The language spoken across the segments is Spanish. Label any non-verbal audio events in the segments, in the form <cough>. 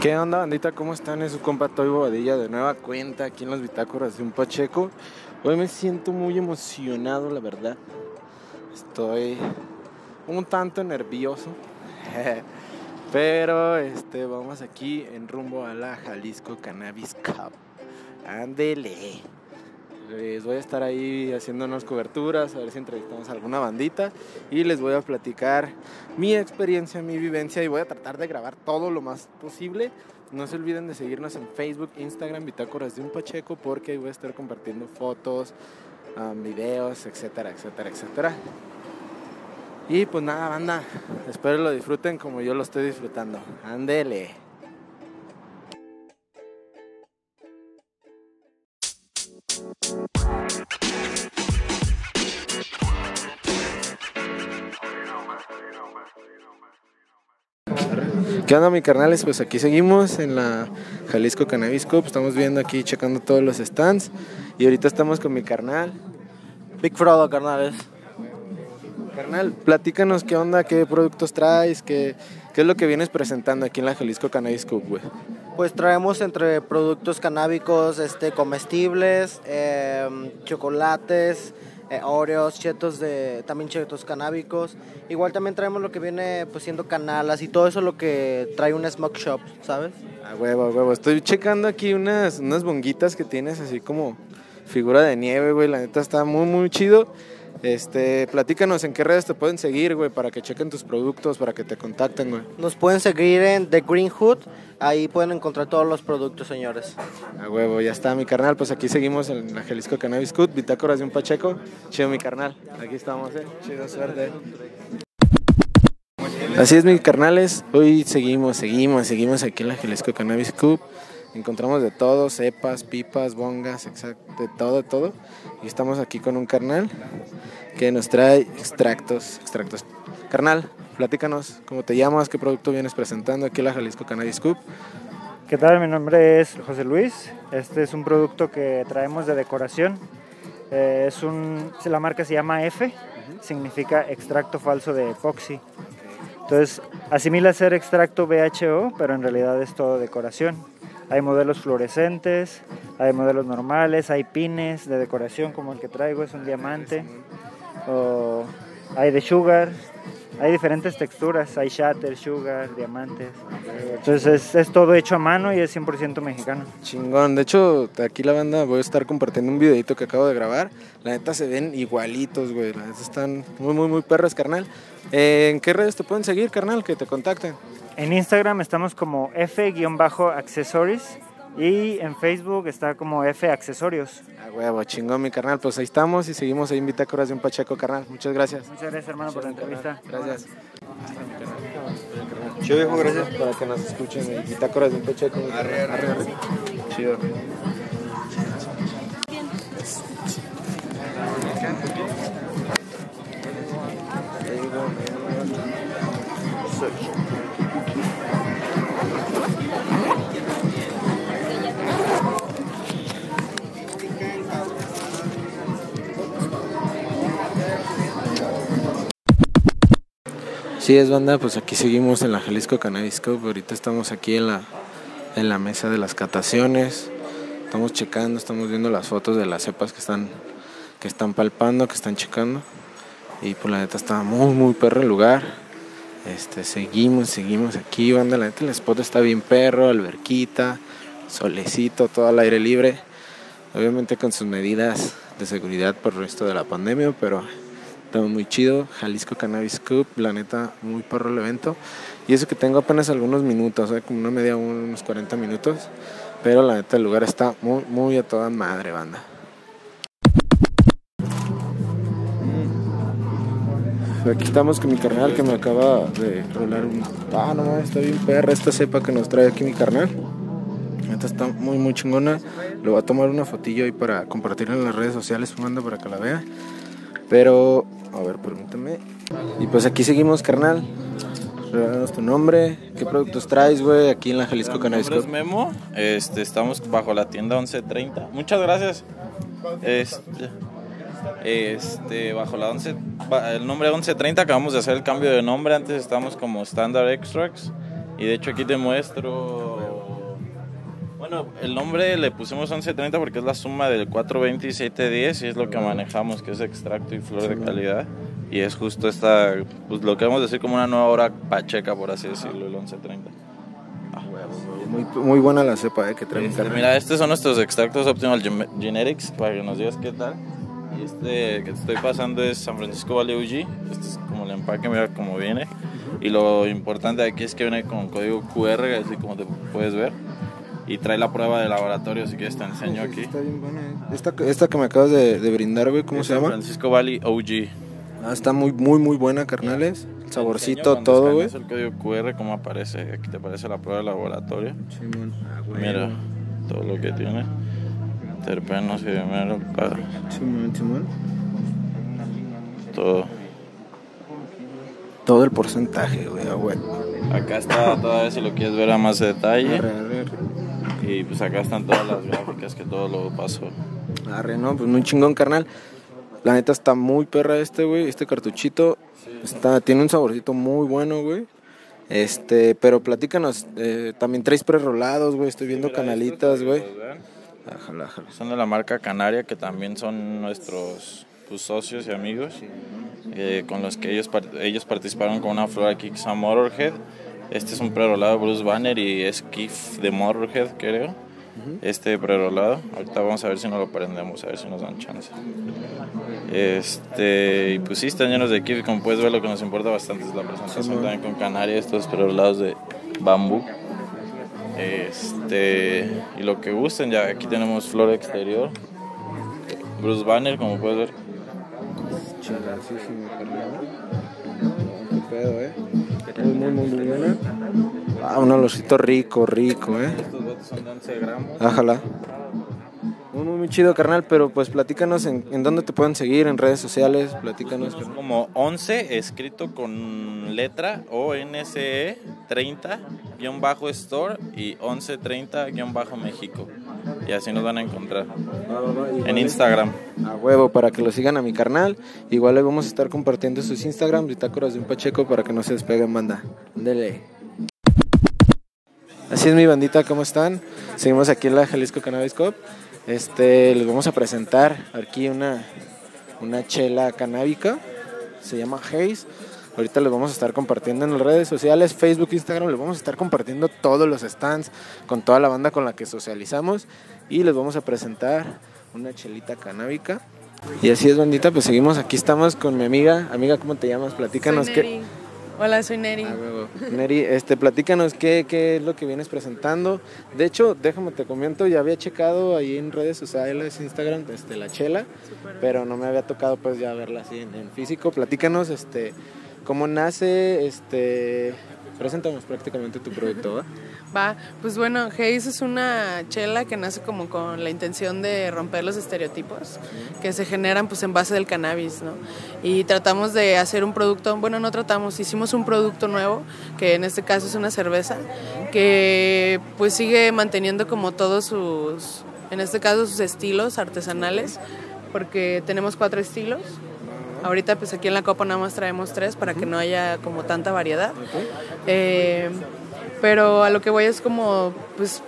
¿Qué onda, bandita? ¿Cómo están? Es su compa Toy Bobadilla de nueva cuenta aquí en los bitácoras de un Pacheco. Hoy me siento muy emocionado, la verdad. Estoy un tanto nervioso. <laughs> Pero este, vamos aquí en rumbo a la Jalisco Cannabis Cup. Ándele. Les voy a estar ahí haciendo unas coberturas, a ver si entrevistamos a alguna bandita y les voy a platicar mi experiencia, mi vivencia y voy a tratar de grabar todo lo más posible. No se olviden de seguirnos en Facebook, Instagram, Bitácoras de un Pacheco porque ahí voy a estar compartiendo fotos, um, videos, etcétera, etcétera, etcétera. Y pues nada, banda, espero lo disfruten como yo lo estoy disfrutando. Ándele. ¿Qué onda, mi carnales? Pues aquí seguimos en la Jalisco Cannabis Cup. Estamos viendo aquí, checando todos los stands. Y ahorita estamos con mi carnal. Big Frodo, carnales. Carnal, platícanos qué onda, qué productos traes, qué, qué es lo que vienes presentando aquí en la Jalisco Cannabis Cup, güey. Pues traemos entre productos canábicos este, comestibles, eh, chocolates, eh, Oreos, chetos de, también chetos canábicos. Igual también traemos lo que viene pues siendo canalas y todo eso lo que trae un smoke shop, ¿sabes? A huevo, a huevo. Estoy checando aquí unas, unas bonguitas que tienes así como figura de nieve, güey. La neta está muy, muy chido. Este, platícanos en qué redes te pueden seguir, güey, para que chequen tus productos, para que te contacten, güey. Nos pueden seguir en The Green Hood, ahí pueden encontrar todos los productos, señores. A huevo, ya está mi carnal. Pues aquí seguimos en la Jalisco Cannabis Cut, bitácoras de un Pacheco. Chido mi carnal. Aquí estamos, eh. Chido, suerte. Así es, mis carnales. Hoy seguimos, seguimos, seguimos aquí en la Jalisco Cannabis Cup. Encontramos de todo, cepas, pipas, bongas, exacto, de todo, de todo. Y estamos aquí con un carnal que nos trae extractos, extractos. Carnal, platícanos cómo te llamas, qué producto vienes presentando aquí en la Jalisco Cannabis Cup. ¿Qué tal? Mi nombre es José Luis. Este es un producto que traemos de decoración. Eh, es un, la marca se llama F, significa extracto falso de epoxi. Entonces, asimila ser extracto BHO, pero en realidad es todo decoración. Hay modelos fluorescentes, hay modelos normales, hay pines de decoración como el que traigo, es un diamante. O hay de sugar, hay diferentes texturas, hay shatter, sugar, diamantes. Entonces es, todo hecho a mano y es 100% mexicano. Chingón, de hecho, aquí la banda voy a estar compartiendo un videito que acabo de grabar. La neta se ven igualitos, güey. La neta están muy, muy, muy perras, carnal. Eh, ¿En qué redes te pueden seguir, carnal? Que te contacten. En Instagram estamos como F-accessories y en Facebook está como F accesorios. A huevo, chingón, mi carnal. Pues ahí estamos y seguimos ahí en Bitácoras de un Pacheco, carnal. Muchas gracias. Muchas gracias hermano por la entrevista. Gracias. Chido, viejo, gracias. Para que nos escuchen en Bitácoras de un Pacheco. Arre, arre, arre. Chido. Sí, es banda, pues aquí seguimos en la Jalisco Cannabis Cup. Ahorita estamos aquí en la, en la mesa de las cataciones. Estamos checando, estamos viendo las fotos de las cepas que están, que están palpando, que están checando. Y pues la neta está muy, muy perro el lugar. Este, seguimos, seguimos aquí, banda. La neta el spot está bien perro, alberquita, solecito, todo al aire libre. Obviamente con sus medidas de seguridad por el resto de la pandemia, pero Está muy chido, Jalisco Cannabis Cup, la neta, muy perro el evento. Y eso que tengo apenas algunos minutos, ¿eh? como una media, unos 40 minutos. Pero la neta, el lugar está muy, muy a toda madre, banda. Aquí estamos con mi carnal que me acaba de rolar un... Ah, no mames, está bien perra esta cepa que nos trae aquí mi carnal. Neta está muy, muy chingona. Le voy a tomar una fotillo ahí para compartirla en las redes sociales, manda para que la vea. Pero, a ver, permíteme. Y pues aquí seguimos, carnal. Regálanos tu nombre, qué productos traes, güey, aquí en la Jalisco Mi Cannabis nombre es Cup. Memo, este, estamos bajo la tienda 1130. Muchas gracias. Este, este, bajo la 11, ba- el nombre 1130 acabamos de hacer el cambio de nombre. Antes estábamos como Standard Extracts Y de hecho aquí te muestro... Bueno, el nombre le pusimos 1130 porque es la suma del 420 y 710 y es lo que manejamos, que es extracto y flor de calidad. Y es justo esta, pues lo que vamos a decir como una nueva hora pacheca, por así decirlo, el 1130. Muy, muy buena la cepa eh, que trae mi Este, mira, estos son nuestros extractos Optimal Gen- Genetics, para que nos digas qué tal. Y este que te estoy pasando es San Francisco Valley OG. Este es como el empaque, mira cómo viene. Y lo importante aquí es que viene con código QR, así como te puedes ver. Y trae la prueba de laboratorio, así que te enseño aquí. Está bien buena. eh. Esta, esta que me acabas de, de brindar, güey, ¿cómo Es se llama? Francisco Valley OG. Ah, está muy, muy, muy buena, carnales. El saborcito, todo, güey. el código QR, cómo aparece. Aquí te aparece la prueba de laboratorio. Simón. Ah, güey. Mira todo lo que tiene. Terpenos y primero, Simón, Simón. todo. Todo el porcentaje, güey, ah, güey. Acá está todavía si lo quieres ver a más detalle. Arre, arre, arre. Y pues acá están todas las gráficas que todo lo pasó. Arre, no, pues muy chingón, carnal. La neta está muy perra este, güey. Este cartuchito está, tiene un saborcito muy bueno, güey. Este, pero platícanos, eh, también traes prerolados, güey. Estoy viendo canalitas, güey. Ájala, ájala. Son de la marca Canaria, que también son nuestros pues, socios y amigos, eh, con los que ellos, ellos participaron con una flor aquí que se llama Motorhead. Este es un prerolado Bruce Banner y es Keith de Motorhead, creo. Este prerolado. Ahorita vamos a ver si nos lo prendemos, a ver si nos dan chance. Este, y pues sí, están llenos de Keith. Como puedes ver, lo que nos importa bastante es la presentación también con Canaria, estos prerolados de bambú. Este, y lo que gusten, ya aquí tenemos flor exterior. Bruce Banner, como puedes ver. Chingasísimo, carnal. Qué pedo, eh. Muy, muy, muy, muy buena. Ah, un olorcito rico, rico, eh. Estos botes son de 11 gramos. Ájala. Muy, muy, muy chido, carnal, pero pues platícanos en, en dónde te pueden seguir, en redes sociales, platícanos. Es carnal. como 11 escrito con letra o NCE 30 guion bajo store y 1130 guion bajo México. Y así nos van a encontrar en Instagram. A huevo, para que lo sigan a mi carnal. Igual le vamos a estar compartiendo sus Instagram, bitácoras de un Pacheco, para que no se despeguen, banda. Dele. Así es mi bandita, ¿cómo están? Seguimos aquí en la Jalisco Cannabis Cup. Este, les vamos a presentar aquí una, una chela canábica. Se llama Haze. Ahorita les vamos a estar compartiendo en las redes sociales, Facebook, Instagram. Les vamos a estar compartiendo todos los stands con toda la banda con la que socializamos. Y les vamos a presentar una chelita canábica. Y así es, bandita, pues seguimos. Aquí estamos con mi amiga. Amiga, ¿cómo te llamas? Platícanos qué. Hola, soy Neri. Ah. Neri, este, platícanos qué, qué es lo que vienes presentando. De hecho, déjame te comento, ya había checado ahí en redes sociales, Instagram, este, la chela, pero no me había tocado pues ya verla así en, en físico. Platícanos, este, cómo nace, este, preséntanos prácticamente tu producto, ¿va? Va, pues bueno, Haze es una chela que nace como con la intención de romper los estereotipos que se generan pues en base del cannabis, ¿no? Y tratamos de hacer un producto, bueno, no tratamos, hicimos un producto nuevo, que en este caso es una cerveza, que pues sigue manteniendo como todos sus, en este caso sus estilos artesanales, porque tenemos cuatro estilos. Ahorita pues aquí en la copa nada más traemos tres para que no haya como tanta variedad. Eh, pero a lo que voy es como, pues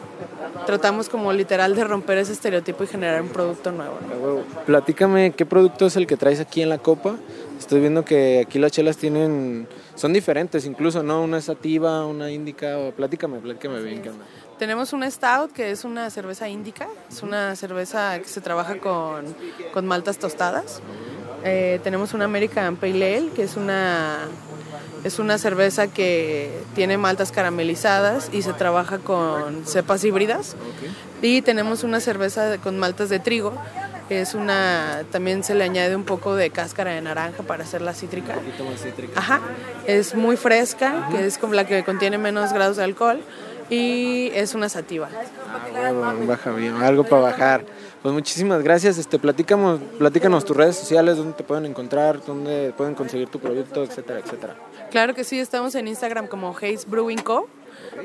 tratamos como literal de romper ese estereotipo y generar un producto nuevo. Platícame qué producto es el que traes aquí en la copa. Estoy viendo que aquí las chelas tienen, son diferentes incluso, ¿no? Una sativa, una índica, o platícame, platícame bien qué onda. Tenemos una Stout, que es una cerveza índica, es una cerveza que se trabaja con, con maltas tostadas. Eh, tenemos una American Pale Ale, que es una, es una cerveza que tiene maltas caramelizadas y se trabaja con cepas híbridas. Y tenemos una cerveza con maltas de trigo, que es una, también se le añade un poco de cáscara de naranja para hacerla cítrica. Un poquito más cítrica. Ajá, es muy fresca, que es como la que contiene menos grados de alcohol y es una sativa. Ah, huevo, baja bien, algo para bajar. Pues muchísimas gracias. Este, platícanos, platícanos tus redes sociales, dónde te pueden encontrar, dónde pueden conseguir tu producto, etcétera, etcétera. Claro que sí, estamos en Instagram como Haze Brewing Co.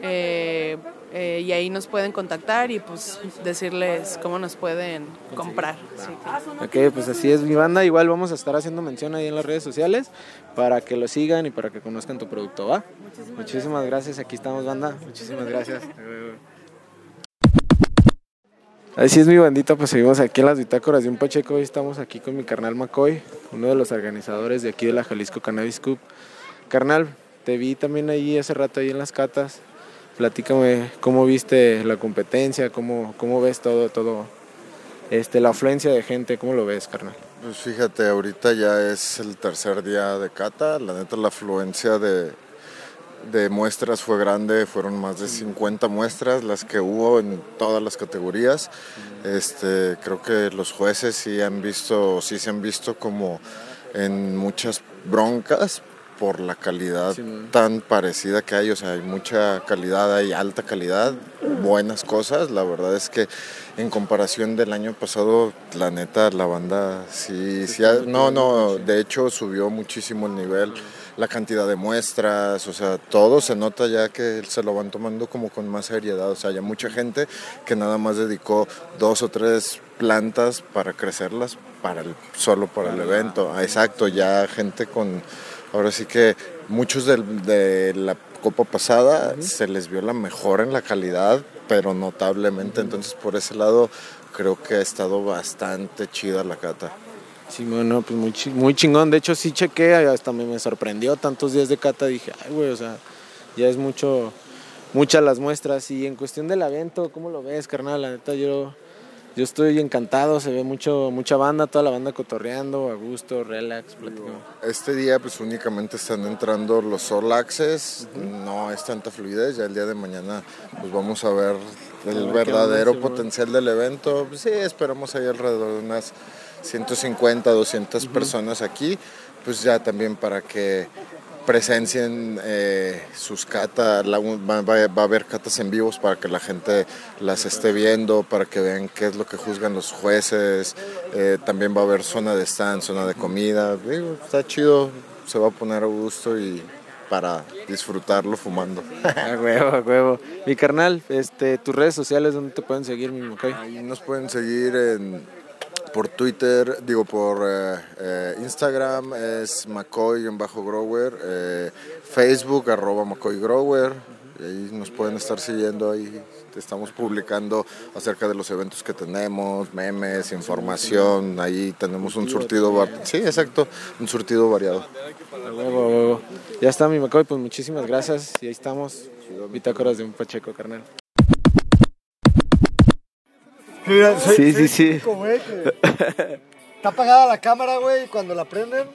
Eh, eh, y ahí nos pueden contactar y pues decirles cómo nos pueden comprar. Sí, claro. Ok, pues así es mi banda. Igual vamos a estar haciendo mención ahí en las redes sociales para que lo sigan y para que conozcan tu producto, ¿va? Muchísimas, gracias. Aquí estamos, banda. Muchísimas gracias. Así es mi bandita, pues seguimos aquí en las bitácoras de un Pacheco. Hoy estamos aquí con mi carnal McCoy, uno de los organizadores de aquí de la Jalisco Cannabis Cup. Carnal, te vi también ahí hace rato ahí en las catas. Platícame cómo viste la competencia, cómo, cómo ves todo, todo, este, la afluencia de gente, cómo lo ves, carnal. Pues fíjate, ahorita ya es el tercer día de cata, la neta la afluencia de, de muestras fue grande, fueron más de 50 muestras las que hubo en todas las categorías. Este, creo que los jueces sí han visto, sí se han visto como en muchas broncas por la calidad tan parecida que hay, o sea, hay mucha calidad, hay alta calidad, buenas cosas, la verdad es que en comparación del año pasado, la neta, la banda sí, sí, ha- no, no, de hecho subió muchísimo el nivel, la cantidad de muestras, o sea, todo se nota ya que se lo van tomando como con más seriedad, o sea, hay mucha gente que nada más dedicó dos o tres plantas para crecerlas para el, solo para el evento, Ah, exacto, ya gente con Ahora sí que muchos del- de, la copa pasada se les vio la mejora en la calidad, pero notablemente. Entonces, por ese lado, creo que ha estado bastante chida la cata. Sí, bueno, pues muy, muy chingón. De hecho, sí chequé, hasta me, me sorprendió tantos días de cata. Dije, ay, güey, o sea, ya es mucho, muchas las muestras. Y en cuestión del evento, ¿cómo lo ves, carnal? La neta, yo, yo estoy encantado. Se ve mucho, mucha banda, toda la banda cotorreando, a gusto, relax, platicando. Este día, pues únicamente están entrando los Soul Access, no es tanta fluidez. Ya el día de mañana, pues vamos a ver el verdadero potencial del evento. Pues, sí, esperamos ahí alrededor de unas 150, 200 personas aquí, pues ya también para que presencien eh, sus catas, la- va, a haber catas en vivos para que la gente las esté viendo, para que vean qué es lo que juzgan los jueces, eh, también va a haber zona de stand, zona de comida, Digo, está chido, se va a poner a gusto y para disfrutarlo fumando. <laughs> A huevo, a huevo. Mi carnal, este, tus redes sociales, ¿dónde te pueden seguir, mi McCoy? Ahí nos pueden seguir en, por Twitter, digo por eh, eh, Instagram es McCoy-Grower, eh, Facebook arroba McCoy Grower, y ahí nos pueden estar siguiendo ahí. Estamos publicando acerca de los eventos que tenemos, memes, información, ahí tenemos un surtido, var- sí, exacto, un surtido variado. Ya está, mi McCoy, pues muchísimas gracias. Y ahí estamos. Bitácoras de un Pacheco, carnal. Sí, sí, sí. Está apagada la cámara, güey, y cuando la prenden,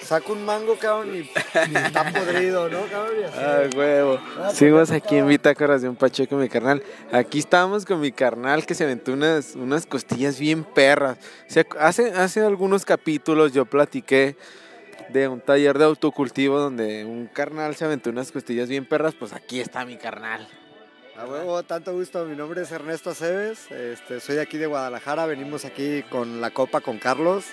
saca un mango, cabrón, y, y está podrido, ¿no, cabrón? Y así. Ah, huevo. Seguimos aquí en Bitácoras de un Pacheco, mi carnal. Aquí estamos con mi carnal que se aventó unas, unas costillas bien perras. O sea, hace, hace algunos capítulos yo platiqué de un taller de autocultivo donde un carnal se aventó unas costillas bien perras. Pues aquí está mi carnal. A huevo, tanto gusto. Mi nombre es Ernesto Aceves. Este, soy de aquí de Guadalajara. Venimos aquí con la copa con Carlos.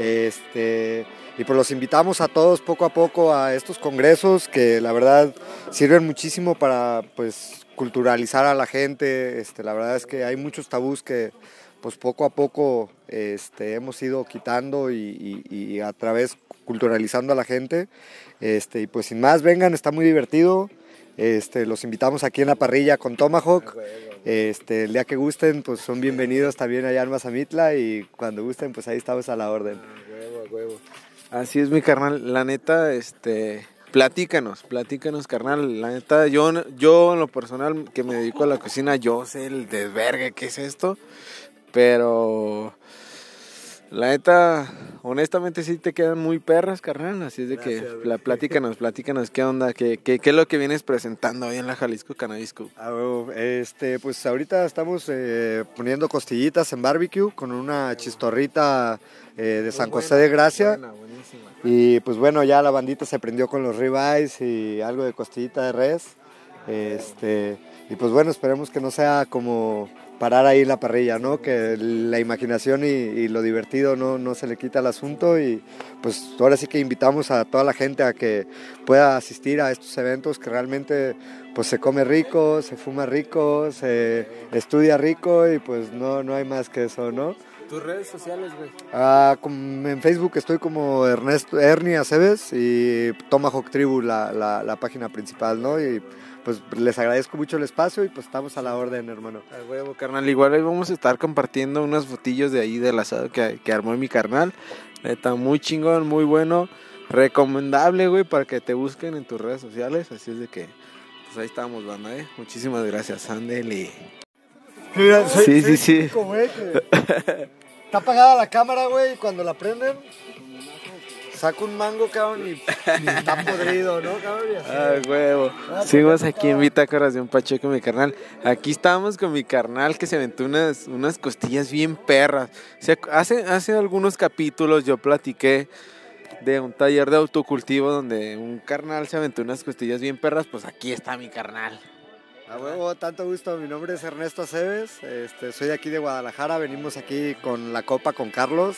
Este, y pues los invitamos a todos poco a poco a estos congresos que la verdad sirven muchísimo para pues culturalizar a la gente. Este, la verdad es que hay muchos tabús que pues poco a poco este, hemos ido quitando y, y- y a través culturalizando a la gente. Este, y pues sin más, vengan, está muy divertido. Este, los invitamos aquí en la parrilla con Tomahawk. Este, el día que gusten, pues son bienvenidos también allá en Mazamitla y cuando gusten, pues ahí estamos a la orden. Así es mi carnal, la neta, este, platícanos, platícanos carnal, la neta, yo, yo en lo personal que me dedico a la cocina, yo sé el desvergue que es esto, pero la neta, honestamente sí te quedan muy perras carnal, así es de que la, <laughs> platícanos, platícanos qué onda, qué, qué, qué es lo que vienes presentando hoy en la Jalisco Cannabis Cup. Ah. Este, pues ahorita estamos eh, poniendo costillitas en barbecue con una chistorrita eh, de San José de Gracia. Y pues bueno, ya la bandita se prendió con los ribeyes y algo de costillita de res. Este, y pues bueno, esperemos que no sea como parar ahí en la parrilla, ¿no? Que la imaginación y, y, lo divertido no, no se le quita al asunto y pues ahora sí que invitamos a toda la gente a que pueda asistir a estos eventos que realmente pues se come rico, se fuma rico, se estudia rico y pues no, no hay más que eso, ¿no? ¿Tus redes sociales, güey? Ah, en Facebook estoy como Ernesto Ernie Aceves y Tomahawk Tribu, la, la, la página principal, ¿no? Y pues les agradezco mucho el espacio y pues estamos a la orden, hermano. A huevo, carnal. Igual hoy vamos a estar compartiendo unos fotillos de ahí del asado que, que armó mi carnal. Está muy chingón, muy bueno. Recomendable, güey, para que te busquen en tus redes sociales. Así es de que, pues ahí estamos, banda, ¿eh? Muchísimas gracias, Andeli. Mira, soy, Sí, soy sí, sí. que <laughs> Está apagada la cámara, güey, y cuando la prenden, saco un mango, cabrón, y, y está podrido, ¿no, cabrón? Y así. Ah, huevo. Seguimos aquí en Bitácoras de un Pacheco, mi carnal. Aquí estábamos con mi carnal que se aventó unas, unas costillas bien perras. O sea, hace, hace algunos capítulos yo platiqué de un taller de autocultivo donde un carnal se aventó unas costillas bien perras. Pues aquí está mi carnal. A huevo, tanto gusto. Mi nombre es Ernesto Aceves. Este, soy de aquí de Guadalajara. Venimos aquí con la copa con Carlos.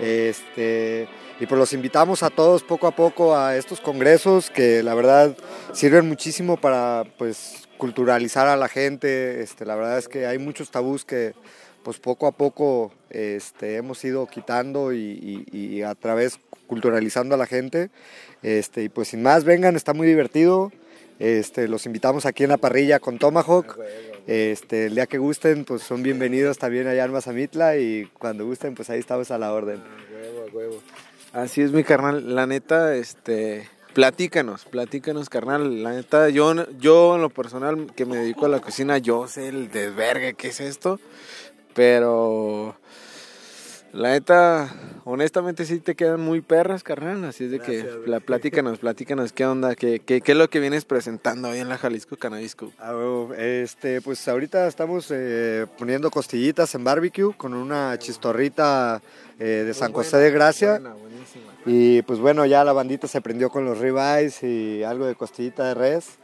Este, y pues los invitamos a todos poco a poco a estos congresos que la verdad sirven muchísimo para pues culturalizar a la gente. Este, la verdad es que hay muchos tabús que pues poco a poco este, hemos ido quitando y, y- a través culturalizando a la gente. Este, y pues sin más, vengan, está muy divertido. Este, los invitamos aquí en la parrilla con Tomahawk. Este, el día que gusten, pues son bienvenidos también allá en Mazamitla y cuando gusten, pues ahí estamos a la orden. Así es, mi carnal. La neta, este. Platícanos, platícanos, carnal. La neta, yo, yo en lo personal que me dedico a la cocina, yo sé el desvergue que es esto. Pero. La neta, honestamente sí te quedan muy perras, carnal. Así es de que la, platícanos, platícanos qué onda, qué, qué, qué es lo que vienes presentando hoy en la Jalisco Cannabis Cup. Huevo. Este, pues ahorita estamos eh, poniendo costillitas en barbecue con una chistorrita eh, de San José de Gracia. Y pues bueno, ya la bandita se prendió con los ribeyes y algo de costillita de res.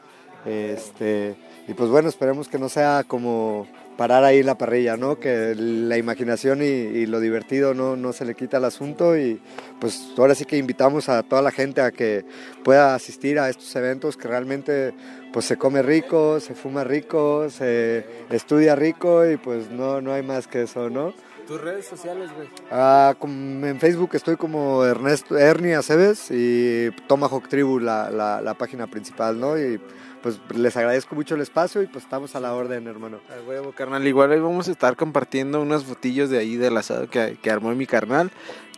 Este, y pues bueno, esperemos que no sea como parar ahí la parrilla, ¿no? Que la imaginación y, y lo divertido no, no se le quita al asunto y pues ahora sí que invitamos a toda la gente a que pueda asistir a estos eventos que realmente pues se come rico, se fuma rico, se estudia rico y pues no, no hay más que eso, ¿no? Tus redes sociales, güey. Ah, en Facebook estoy como Ernesto Ernie Aceves y Tomahawk Tribu, la, la, la página principal, ¿no? Y pues les agradezco mucho el espacio y pues estamos a la orden, hermano. A huevo, carnal. Igual hoy vamos a estar compartiendo unos fotillos de ahí del asado que, que armó mi carnal.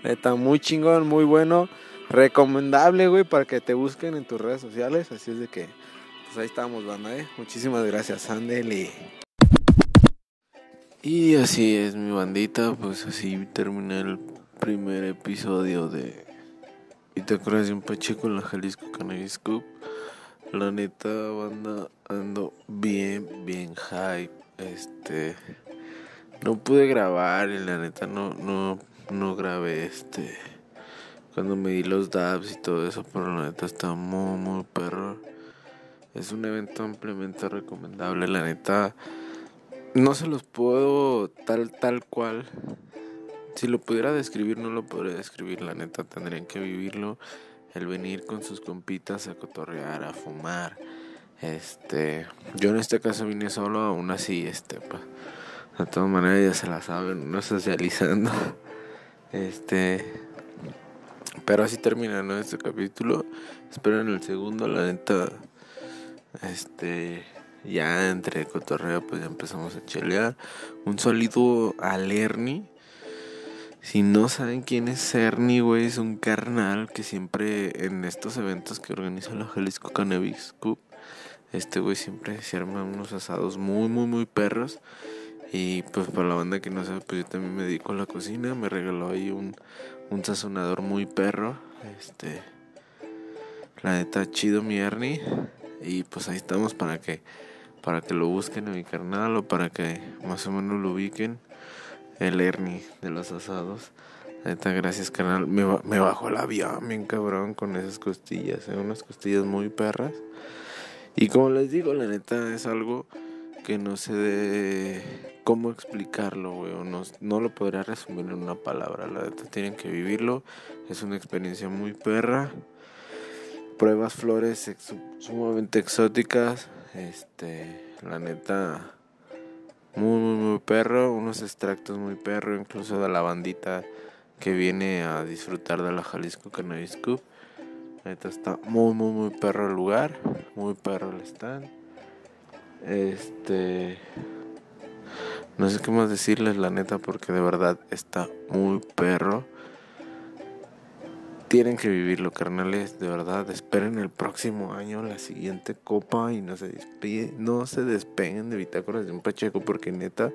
Neta, muy chingón, muy bueno. Recomendable, güey, para que te busquen en tus redes sociales. Así es de que, pues ahí estamos, banda, ¿eh? Muchísimas gracias, Andeli. Y así es, mi bandita. Pues así terminé el primer episodio de Bitácoras de un Pacheco en la Jalisco Cannabis Cup. La neta, banda, ando bien, bien hype. Este. No pude grabar y la neta no, no, no grabé este. Cuando me di los dabs y todo eso, pero la neta está muy, muy perro. Es un evento ampliamente recomendable, la neta. No se los puedo tal, tal cual. Si lo pudiera describir, no lo podría describir, la neta. Tendrían que vivirlo el venir con sus compitas a cotorrear, a fumar. Este, yo en este caso vine solo, aún así, este, pues, de todas maneras ya se la saben, no socializando. <laughs> Este, pero así termina. Este capítulo. Espero en el segundo, la neta, este, ya entre cotorreo, pues ya empezamos a chelear. Un saludo al Ernie. Si no saben quién es Ernie, güey, es un carnal que siempre en estos eventos que organiza la Jalisco Cannabis Cup, este güey siempre se arma unos asados muy, muy, muy perros. Y pues para la banda que no sabe, pues yo también me dedico a la cocina. Me regaló ahí un, un sazonador muy perro. Este, la neta, chido mi Ernie. Y pues ahí estamos para que, para que lo busquen en mi canal o para que más o menos lo ubiquen el Ernie de los asados. Neta, gracias, canal. Me, me bajó el avión, bien cabrón, con esas costillas. ¿eh? Unas costillas muy perras. Y como les digo, la neta es algo que no sé de cómo explicarlo, güey. No, no lo podría resumir en una palabra. La neta tienen que vivirlo. Es una experiencia muy perra. Pruebas flores sumamente exóticas. Este, la neta, muy, muy, muy perro. Unos extractos muy perro, incluso de la bandita que viene a disfrutar de la Jalisco Cannabis Cup. La neta está muy, muy, muy perro el lugar. Muy perro el stand este. No sé qué más decirles, la neta, porque de verdad está muy perro. Tienen que vivirlo, carnales, de verdad. Esperen el próximo año la siguiente copa y no se despeguen, no se despeguen de bitácoras de un pacheco, porque neta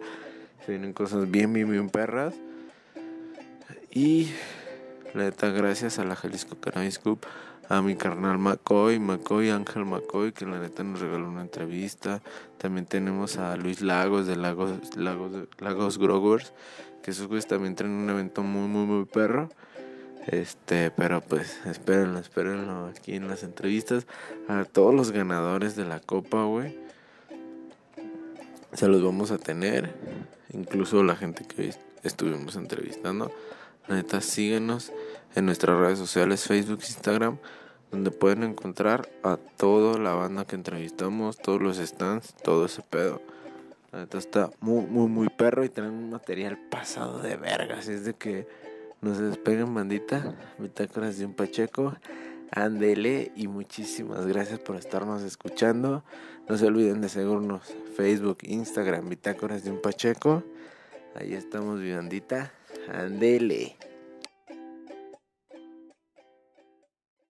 se vienen cosas bien, bien, bien perras. Y la neta, gracias a la Jalisco Cannabis Cup a mi carnal McCoy, McCoy, Ángel McCoy, que la neta nos regaló una entrevista. También tenemos a Luis Lagos de Lagos, Lagos, Lagos Growers, que esos güeyes también traen un evento muy, muy, muy perro. Este, pero pues espérenlo, espérenlo aquí en las entrevistas. A todos los ganadores de la copa, güey. Se los vamos a tener. Incluso la gente que estuvimos entrevistando. La neta, síguenos en nuestras redes sociales, Facebook, Instagram, donde pueden encontrar a toda la banda que entrevistamos, todos los stands, todo ese pedo. La neta está muy, muy, muy perro y tienen un material pasado de vergas. Es de que no se despeguen, bandita. Bitácoras de un Pacheco. Andele y muchísimas gracias por estarnos escuchando. No se olviden de seguirnos Facebook, Instagram, Bitácoras de un Pacheco. Ahí estamos, bandita. Andele.